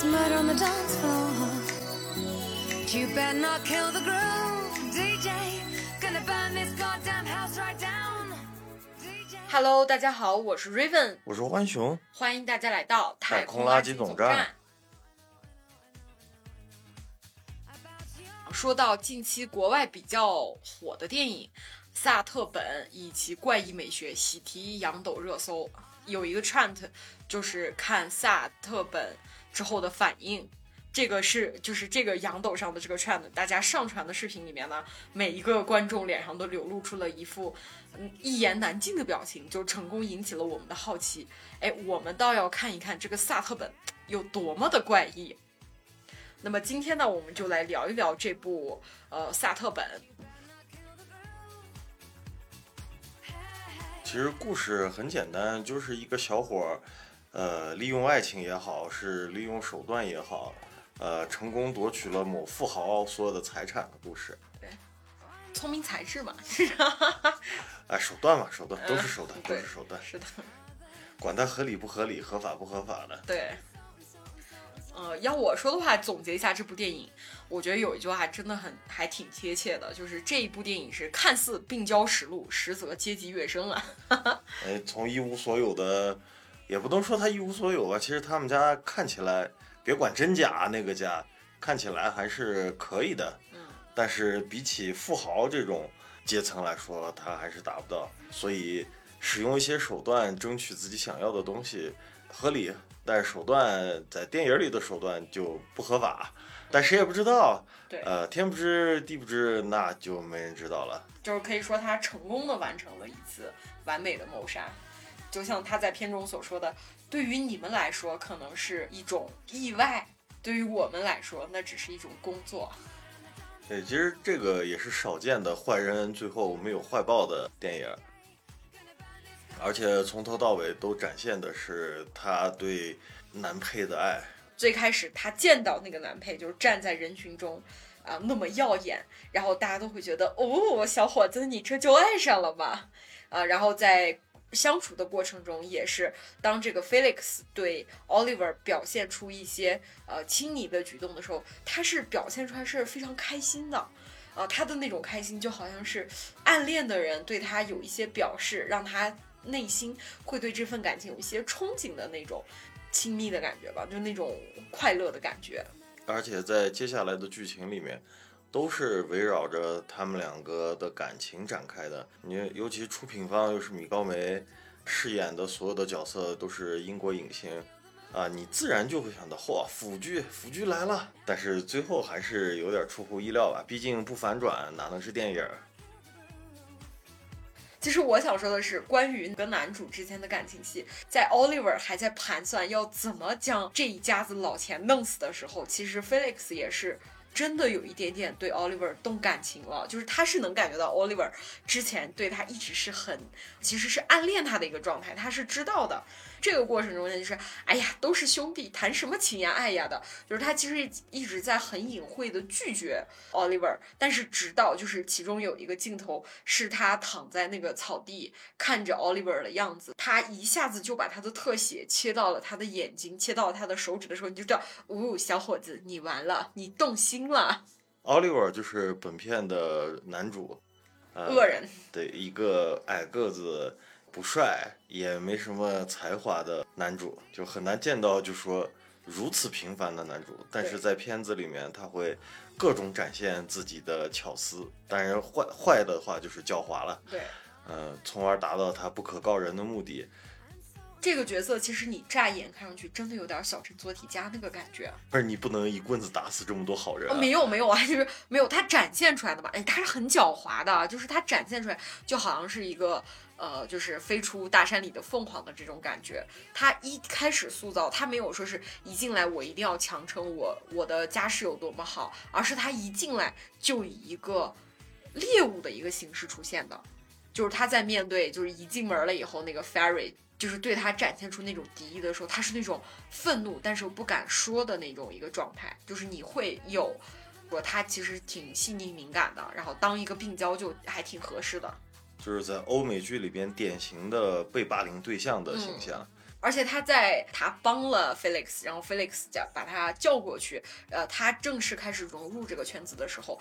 It's murder on the dance floor. You better not kill the groove, DJ. Gonna burn this goddamn house right down. Hello，大家好，我是 Raven，我是欢熊，欢迎大家来到太空空垃圾圾总站站。说到近期国外比较火的电影，萨特本以及怪异美学喜提洋抖热搜，有一个 trend 就是看萨特本之后的反应。这个是就是这个洋抖上的这个 trend，大家上传的视频里面呢，每一个观众脸上都流露出了一副嗯一言难尽的表情，就成功引起了我们的好奇。哎，我们倒要看一看这个萨特本有多么的怪异。那么今天呢，我们就来聊一聊这部呃萨特本。其实故事很简单，就是一个小伙儿，呃，利用爱情也好，是利用手段也好，呃，成功夺取了某富豪所有的财产的故事。对聪明才智嘛，哎，手段嘛，手段都是手段，嗯都是手段，是的，管它合理不合理，合法不合法的。对。呃，要我说的话，总结一下这部电影，我觉得有一句话真的很还挺贴切的，就是这一部电影是看似病娇实录，实则阶级跃升啊。哎，从一无所有的，也不能说他一无所有吧，其实他们家看起来，别管真假，那个家看起来还是可以的。嗯，但是比起富豪这种阶层来说，他还是达不到。所以使用一些手段争取自己想要的东西合理，但是手段在电影里的手段就不合法。但谁也不知道，对，呃，天不知地不知，那就没人知道了。就是可以说他成功的完成了一次完美的谋杀，就像他在片中所说的，对于你们来说可能是一种意外，对于我们来说那只是一种工作。对，其实这个也是少见的坏人最后没有坏报的电影，而且从头到尾都展现的是他对男配的爱。最开始他见到那个男配，就是站在人群中，啊、那么耀眼，然后大家都会觉得，哦，小伙子，你这就爱上了吧？啊、然后在相处的过程中，也是当这个 Felix 对 Oliver 表现出一些呃亲昵的举动的时候，他是表现出来是非常开心的。啊、他的那种开心就好像是暗恋的人对他有一些表示，让他内心会对这份感情有一些憧憬的那种亲密的感觉吧，就那种快乐的感觉。而且在接下来的剧情里面，都是围绕着他们两个的感情展开的。你尤其出品方又是米高梅饰演的所有的角色都是英国影星，啊，你自然就会想到，嚯，腐剧，腐剧来了。但是最后还是有点出乎意料吧，毕竟不反转哪能是电影？其实我想说的是，关于跟男主之间的感情戏，在 Oliver 还在盘算要怎么将这一家子老钱弄死的时候，其实 Felix 也是真的有一点点对 Oliver 动感情了，就是他是能感觉到 Oliver 之前对他一直是很，其实是暗恋他的一个状态，他是知道的。这个过程中呢，就是哎呀，都是兄弟，谈什么情呀爱呀的，就是他其实一直在很隐晦的拒绝 Oliver，但是直到就是其中有一个镜头是他躺在那个草地看着 Oliver 的样子，他一下子就把他的特写切到了他的眼睛，切到了他的手指的时候，你就知道，哦，小伙子，你完了，你动心了，Oliver 就是本片的男主，呃、恶人。对，一个矮个子、不帅也没什么才华的男主，就很难见到就说如此平凡的男主。但是在片子里面，他会各种展现自己的巧思，当然坏坏的话就是狡猾了，对。呃，从而达到他不可告人的目的。这个角色其实你乍眼看上去真的有点小镇做题家那个感觉，但是你不能一棍子打死这么多好人、没有没有啊，就是没有，他展现出来的嘛，哎，他是很狡猾的，就是他展现出来就好像是一个呃，就是飞出大山里的凤凰的这种感觉。他一开始塑造，他没有说是一进来我一定要强撑我我的家世有多么好，而是他一进来就以一个猎物的一个形式出现的，就是他在面对就是一进门了以后那个 Fairy。就是对他展现出那种敌意的时候，他是那种愤怒但是又不敢说的那种一个状态，就是你会有说他其实挺细腻敏感的，然后当一个病娇就还挺合适的。就是在欧美剧里边典型的被霸凌对象的形象。而且他在他帮了 Felix，然后 Felix 叫把他叫过去，呃，他正式开始融入这个圈子的时候，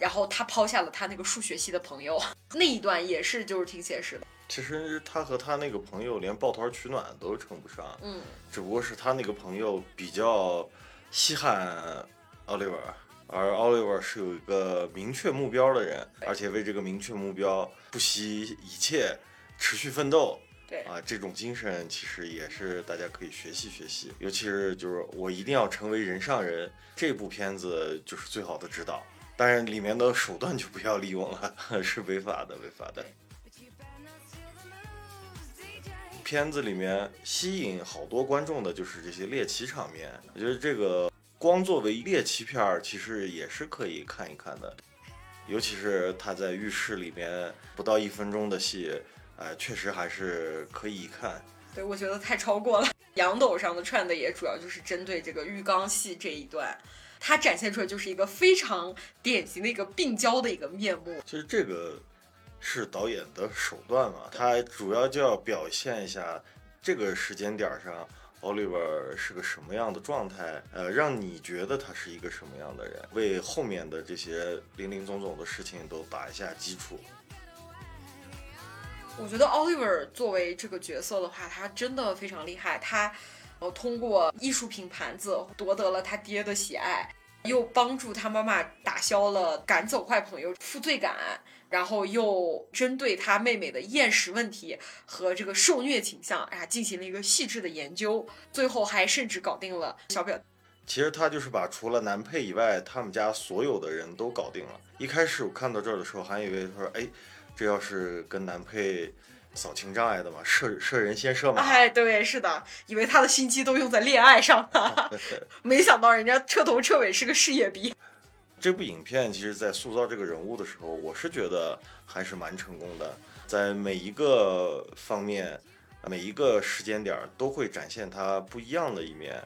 然后他抛下了他那个数学系的朋友，那一段也是就是挺写实的。其实他和他那个朋友连抱团取暖都称不上，嗯，只不过是他那个朋友比较稀罕奥利 r 而奥利 r 是有一个明确目标的人，而且为这个明确目标不惜一切，持续奋斗。对啊，这种精神其实也是大家可以学习学习，尤其是就是我一定要成为人上人，这部片子就是最好的指导。当然，里面的手段就不要利用了，是违法的，违法的。片子里面吸引好多观众的就是这些猎奇场面，我觉得这个光作为猎奇片儿，其实也是可以看一看的。尤其是他在浴室里面不到一分钟的戏，哎、确实还是可以一看。对，我觉得太超过了。杨斗上的 trend 也主要就是针对这个浴缸戏这一段，它展现出来就是一个非常典型的一个病娇的一个面目。其实这个是导演的手段嘛，他主要就要表现一下这个时间点上。Oliver 是个什么样的状态？呃，让你觉得他是一个什么样的人，为后面的这些林林总总的事情都打一下基础。我觉得 Oliver 作为这个角色的话，他真的非常厉害。他呃通过艺术品盘子夺得了他爹的喜爱，又帮助他妈妈打消了赶走坏朋友负罪感，然后又针对他妹妹的厌食问题和这个受虐倾向啊进行了一个细致的研究，最后还甚至搞定了小表其实他就是把除了男配以外，他们家所有的人都搞定了。一开始我看到这儿的时候，还以为他说，哎，这要是跟男配扫清障碍的嘛，射射人先射马。哎，对，是的，以为他的心机都用在恋爱上了，没想到人家彻头彻尾是个事业逼。这部影片其实，在塑造这个人物的时候，我是觉得还是蛮成功的，在每一个方面、每一个时间点都会展现他不一样的一面。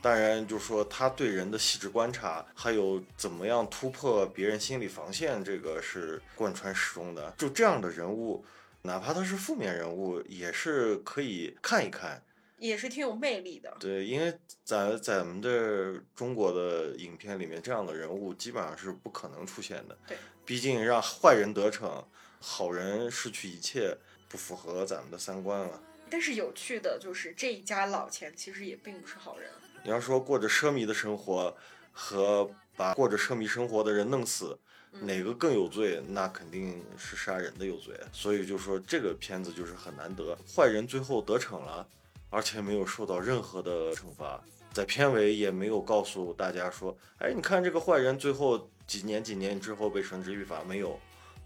当然，就是说他对人的细致观察，还有怎么样突破别人心理防线，这个是贯穿始终的。就这样的人物，哪怕他是负面人物，也是可以看一看。也是挺有魅力的。对，因为在咱们的中国的影片里面，这样的人物基本上是不可能出现的。对，毕竟让坏人得逞，好人失去一切，不符合咱们的三观了。但是有趣的就是这一家老钱其实也并不是好人。你要说过着奢靡的生活和把过着奢靡生活的人弄死，嗯哪个更有罪？那肯定是杀人的有罪。所以就说这个片子就是很难得，坏人最后得逞了，而且没有受到任何的惩罚，在片尾也没有告诉大家说，哎，你看这个坏人最后几年几年之后被绳之于法，没有，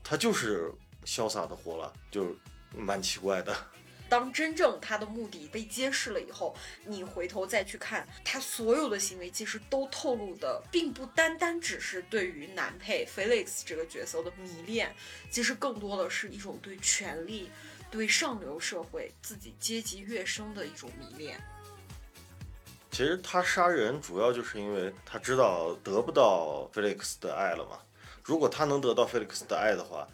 他就是潇洒的活了，就蛮奇怪的。当真正他的目的被揭示了以后，你回头再去看他所有的行为，其实都透露的并不单单只是对于男配 Felix 这个角色的迷恋，其实更多的是一种对权力、对上流社会、自己阶级跃升的一种迷恋。其实他杀人主要就是因为他知道得不到 Felix 的爱了嘛。如果他能得到 Felix 的爱的话，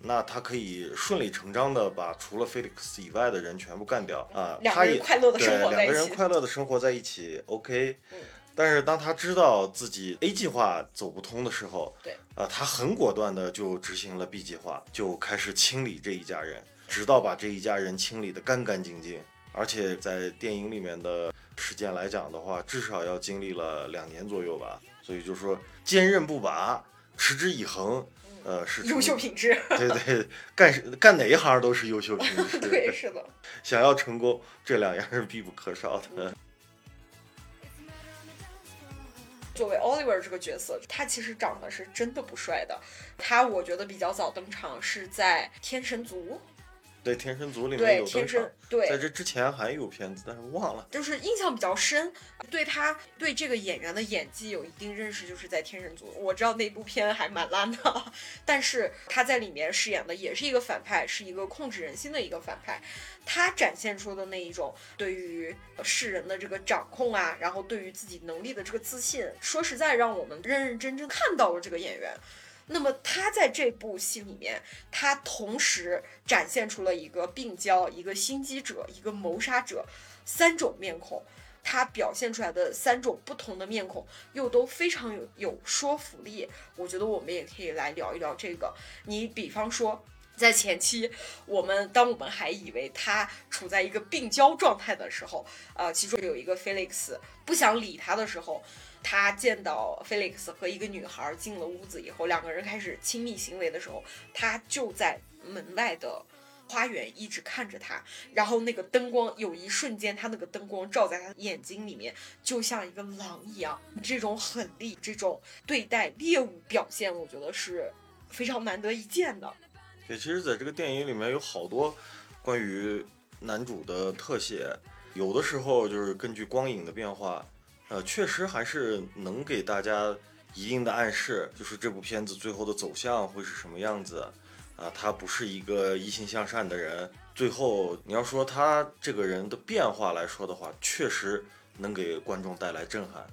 那他可以顺理成章的把除了 Felix 以外的人全部干掉啊。两个人他也快乐的生活对在一起两个人快乐的生活在一起，OK。嗯但是当他知道自己 A 计划走不通的时候，对，啊，他很果断的就执行了 B 计划，就开始清理这一家人，直到把这一家人清理得干干净净。而且在电影里面的时间来讲的话，至少要经历了两年左右吧。所以就说坚韧不拔，持之以恒，呃，是优秀品质，对对，干干哪一行都是优秀品质。对，是的。想要成功，这两样是必不可少的。作为 Oliver 这个角色，他其实长得是真的不帅的。他我觉得比较早登场是在《天神族对，《天神族》里》，面有登场天神，，对，在这之前还有片子，但是忘了。就是印象比较深，对他对这个演员的演技有一定认识，就是在《天神族》，我知道那部片还蛮烂的，但是他在里面饰演的也是一个反派，是一个控制人心的一个反派。他展现出的那一种对于世人的这个掌控啊，然后对于自己能力的这个自信，说实在，让我们认认真真看到了这个演员。那么他在这部戏里面，他同时展现出了一个病娇、一个心机者、一个谋杀者三种面孔，他表现出来的三种不同的面孔又都非常有有说服力。我觉得我们也可以来聊一聊这个。你比方说。在前期，我们当我们还以为他处在一个病娇状态的时候，呃，其中有一个 Felix 不想理他的时候，他见到 Felix 和一个女孩进了屋子以后，两个人开始亲密行为的时候，他就在门外的花园一直看着他，然后那个灯光有一瞬间，他那个灯光照在他眼睛里面，就像一个狼一样，这种狠厉，这种对待猎物表现，我觉得是非常难得一见的。对，其实在这个电影里面有好多关于男主的特写，有的时候就是根据光影的变化，呃，确实还是能给大家一定的暗示，就是这部片子最后的走向会是什么样子。啊，他不是一个一心向善的人，最后你要说他这个人的变化来说的话，确实能给观众带来震撼。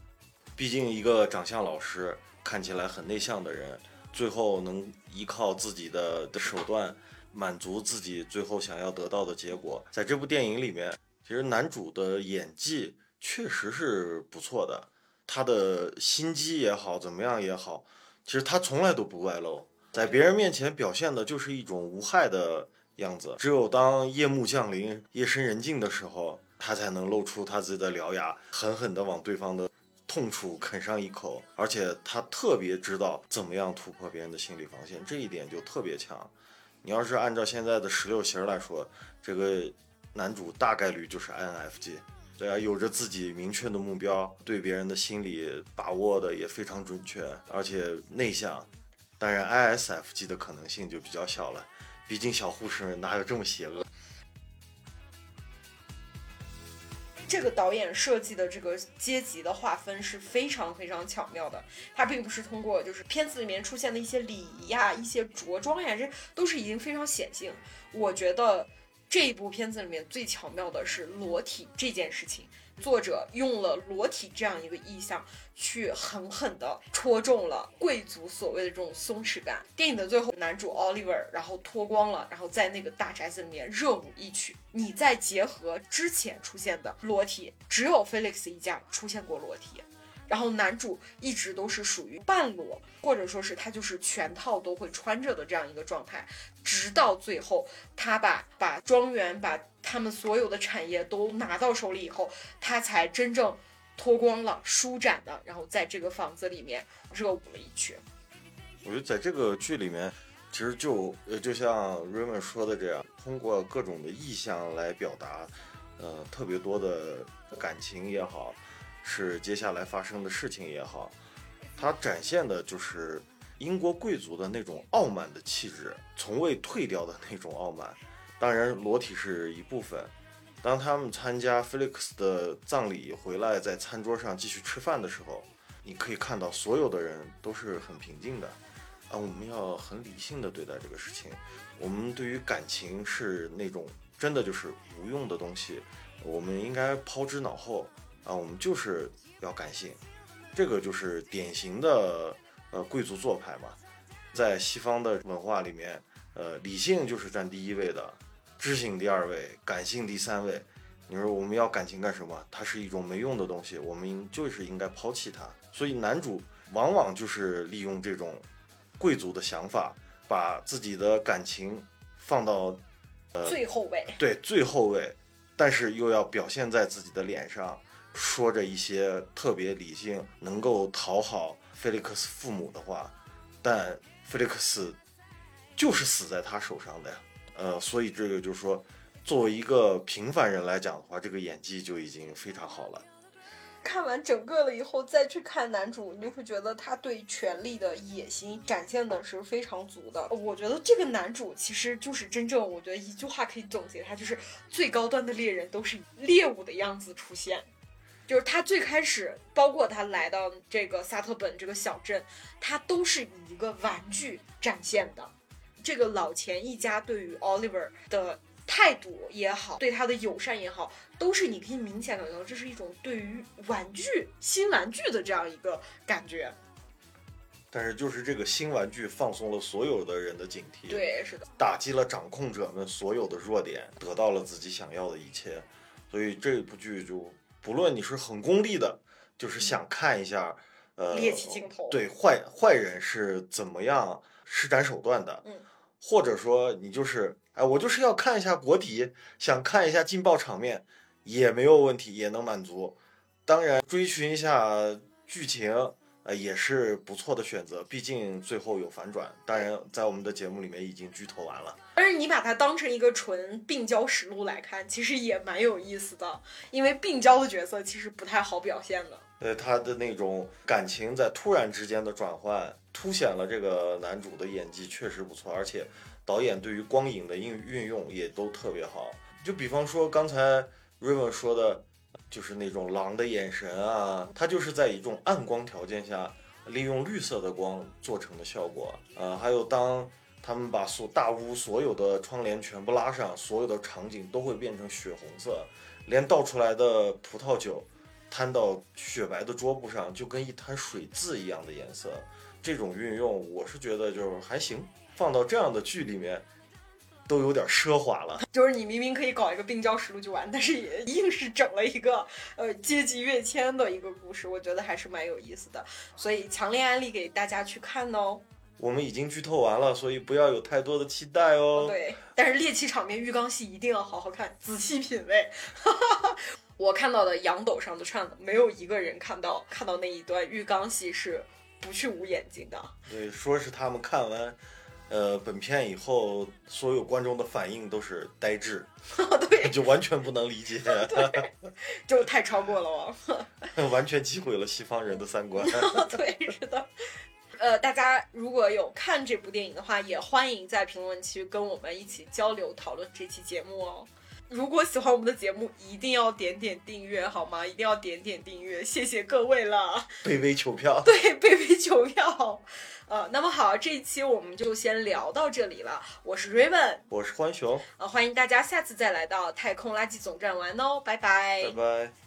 毕竟一个长相老实、看起来很内向的人。最后能依靠自己的的手段满足自己最后想要得到的结果，在这部电影里面，其实男主的演技确实是不错的，他的心机也好，怎么样也好，其实他从来都不外露，在别人面前表现的就是一种无害的样子，只有当夜幕降临、夜深人静的时候，他才能露出他自己的獠牙，狠狠地往对方的。痛楚啃上一口，而且他特别知道怎么样突破别人的心理防线，这一点就特别强。你要是按照现在的十六型来说，这个男主大概率就是 INFJ，对啊，有着自己明确的目标，对别人的心理把握的也非常准确，而且内向。当然，ISFJ 的可能性就比较小了，毕竟小护士哪有这么邪恶？这个导演设计的这个阶级的划分是非常非常巧妙的，他并不是通过就是片子里面出现的一些礼仪呀、一些着装呀，这都是已经非常显性。我觉得这一部片子里面最巧妙的是裸体这件事情。作者用了裸体这样一个意象，去狠狠地戳中了贵族所谓的这种松弛感。电影的最后，男主 Oliver 然后脱光了，然后在那个大宅子里面热舞一曲。你再结合之前出现的裸体，只有 Felix 一家出现过裸体。然后男主一直都是属于半裸，或者说是他就是全套都会穿着的这样一个状态，直到最后他把把庄园把他们所有的产业都拿到手里以后，他才真正脱光了、舒展的，然后在这个房子里面热舞了一曲。我觉得在这个剧里面，其实就呃就像 Raymond 说的这样，通过各种的意象来表达，呃特别多的感情也好。是接下来发生的事情也好，它展现的就是英国贵族的那种傲慢的气质，从未退掉的那种傲慢。当然，裸体是一部分。当他们参加 Felix 的葬礼回来，在餐桌上继续吃饭的时候，你可以看到所有的人都是很平静的。啊，我们要很理性的对待这个事情。我们对于感情是那种真的就是无用的东西，我们应该抛之脑后。啊，我们就是要感性，这个就是典型的呃贵族做派嘛。在西方的文化里面，呃，理性就是占第一位的，知性第二位，感性第三位。你说我们要感情干什么？它是一种没用的东西，我们就是应该抛弃它。所以男主往往就是利用这种贵族的想法，把自己的感情放到呃最后位，对最后位，但是又要表现在自己的脸上。说着一些特别理性、能够讨好菲利克斯父母的话，但菲利克斯就是死在他手上的呀。呃，所以这个就是说，作为一个平凡人来讲的话，这个演技就已经非常好了。看完整个了以后，再去看男主，你就会觉得他对权力的野心展现的是非常足的。我觉得这个男主其实就是真正，我觉得一句话可以总结他，就是最高端的猎人都是猎物的样子出现。就是他最开始，包括他来到这个萨特本这个小镇，他都是以一个玩具展现的。这个老钱一家对于 Oliver 的态度也好，对他的友善也好，都是你可以明显感觉到，这是一种对于玩具新玩具的这样一个感觉。但是就是这个新玩具放松了所有的人的警惕，对，是的，打击了掌控者们所有的弱点，得到了自己想要的一切。所以这部剧就不论你是很功利的，就是想看一下，呃，猎奇镜头对坏坏人是怎么样施展手段的，嗯，或者说你就是，哎，我就是要看一下国体，想看一下劲爆场面，也没有问题，也能满足。当然，追寻一下剧情，呃，也是不错的选择，毕竟最后有反转。当然，在我们的节目里面已经剧透完了。但是你把它当成一个纯病娇实录来看，其实也蛮有意思的，因为病娇的角色其实不太好表现的。呃，他的那种感情在突然之间的转换，凸显了这个男主的演技确实不错，而且导演对于光影的运运用也都特别好。就比方说刚才 Raven 说的，就是那种狼的眼神啊，他就是在一种暗光条件下，利用绿色的光做成的效果。呃，还有当他们把所大屋所有的窗帘全部拉上，所有的场景都会变成血红色，连倒出来的葡萄酒。摊到雪白的桌布上，就跟一滩水渍一样的颜色。这种运用，我是觉得就是还行，放到这样的剧里面，都有点奢华了。就是你明明可以搞一个病娇实录就完，但是也硬是整了一个呃阶级跃迁的一个故事，我觉得还是蛮有意思的。所以强烈安利给大家去看哦。我们已经剧透完了，所以不要有太多的期待哦。对，但是猎奇场面、浴缸戏一定要好好看，仔细品味。我看到的洋抖上的串子，没有一个人看到看到那一段浴缸戏是不去捂眼睛的。对，说是他们看完，呃，本片以后，所有观众的反应都是呆滞，对，就完全不能理解，就太超过了我。完全击毁了西方人的三观。对，是的。呃，大家如果有看这部电影的话，也欢迎在评论区跟我们一起交流讨论这期节目哦。如果喜欢我们的节目，一定要点点订阅好吗？一定要点点订阅，谢谢各位了。卑微求票。对，卑微求票。呃，那么好，这一期我们就先聊到这里了。我是 Raven，我是欢熊，呃，欢迎大家下次再来到太空垃圾总站玩哦，拜拜。拜拜。